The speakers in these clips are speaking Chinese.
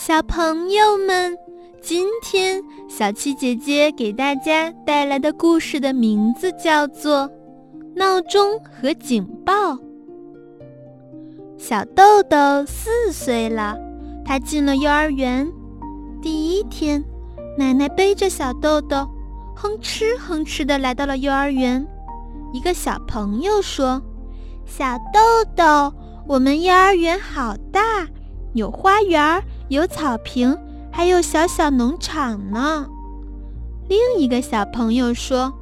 小朋友们，今天小七姐姐给大家带来的故事的名字叫做《闹钟和警报》。小豆豆四岁了，他进了幼儿园。第一天，奶奶背着小豆豆，哼哧哼哧地来到了幼儿园。一个小朋友说：“小豆豆，我们幼儿园好大，有花园。”有草坪，还有小小农场呢。另一个小朋友说：“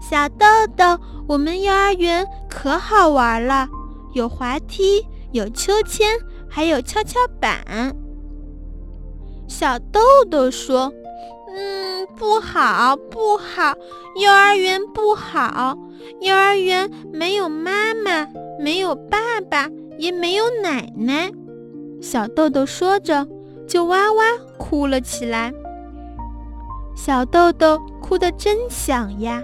小豆豆，我们幼儿园可好玩了，有滑梯，有秋千，还有跷跷板。”小豆豆说：“嗯，不好，不好，幼儿园不好，幼儿园没有妈妈，没有爸爸，也没有奶奶。”小豆豆说着。就哇哇哭了起来。小豆豆哭得真响呀！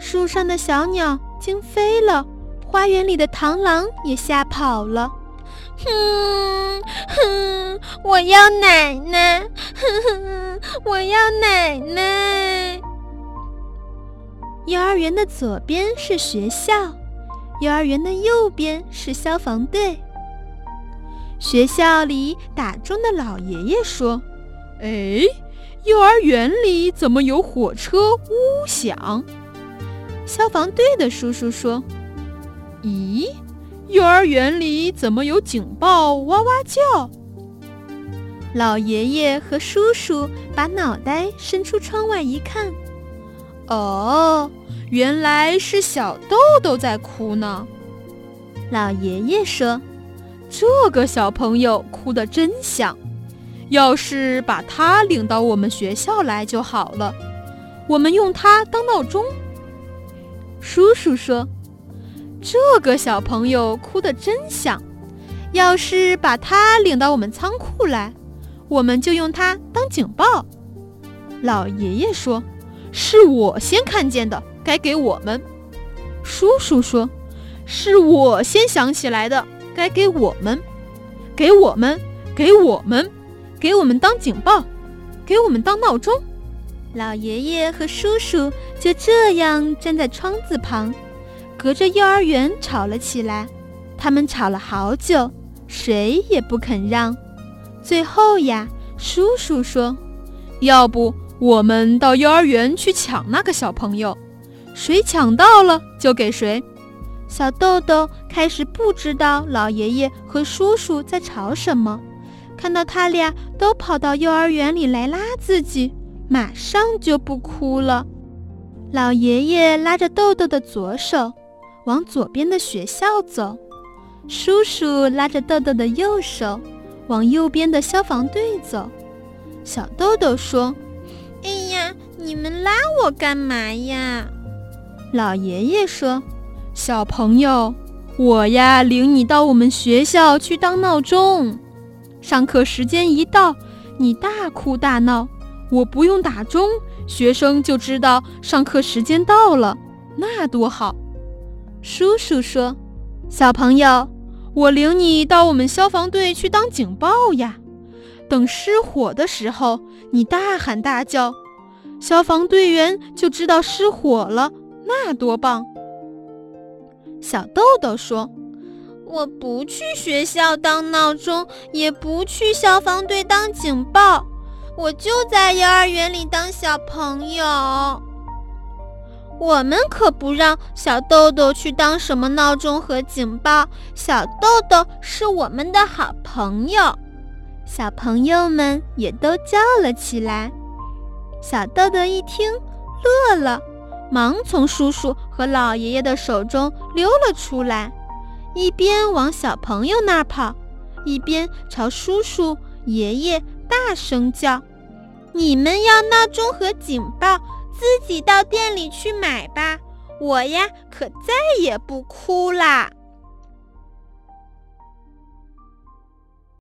树上的小鸟惊飞了，花园里的螳螂也吓跑了。哼哼，我要奶奶！哼哼，我要奶奶！幼儿园的左边是学校，幼儿园的右边是消防队。学校里打钟的老爷爷说：“哎，幼儿园里怎么有火车呜响？”消防队的叔叔说：“咦，幼儿园里怎么有警报哇哇叫？”老爷爷和叔叔把脑袋伸出窗外一看，哦，原来是小豆豆在哭呢。老爷爷说。这个小朋友哭得真响，要是把他领到我们学校来就好了，我们用他当闹钟。叔叔说：“这个小朋友哭得真响，要是把他领到我们仓库来，我们就用他当警报。”老爷爷说：“是我先看见的，该给我们。”叔叔说：“是我先想起来的。”该给我们，给我们，给我们，给我们当警报，给我们当闹钟。老爷爷和叔叔就这样站在窗子旁，隔着幼儿园吵了起来。他们吵了好久，谁也不肯让。最后呀，叔叔说：“要不我们到幼儿园去抢那个小朋友，谁抢到了就给谁。”小豆豆开始不知道老爷爷和叔叔在吵什么，看到他俩都跑到幼儿园里来拉自己，马上就不哭了。老爷爷拉着豆豆的左手，往左边的学校走；叔叔拉着豆豆的右手，往右边的消防队走。小豆豆说：“哎呀，你们拉我干嘛呀？”老爷爷说。小朋友，我呀领你到我们学校去当闹钟。上课时间一到，你大哭大闹，我不用打钟，学生就知道上课时间到了，那多好。叔叔说：“小朋友，我领你到我们消防队去当警报呀。等失火的时候，你大喊大叫，消防队员就知道失火了，那多棒。”小豆豆说：“我不去学校当闹钟，也不去消防队当警报，我就在幼儿园里当小朋友。我们可不让小豆豆去当什么闹钟和警报。小豆豆是我们的好朋友。”小朋友们也都叫了起来。小豆豆一听，乐了。忙从叔叔和老爷爷的手中溜了出来，一边往小朋友那儿跑，一边朝叔叔、爷爷大声叫：“你们要闹钟和警报，自己到店里去买吧！我呀，可再也不哭啦。”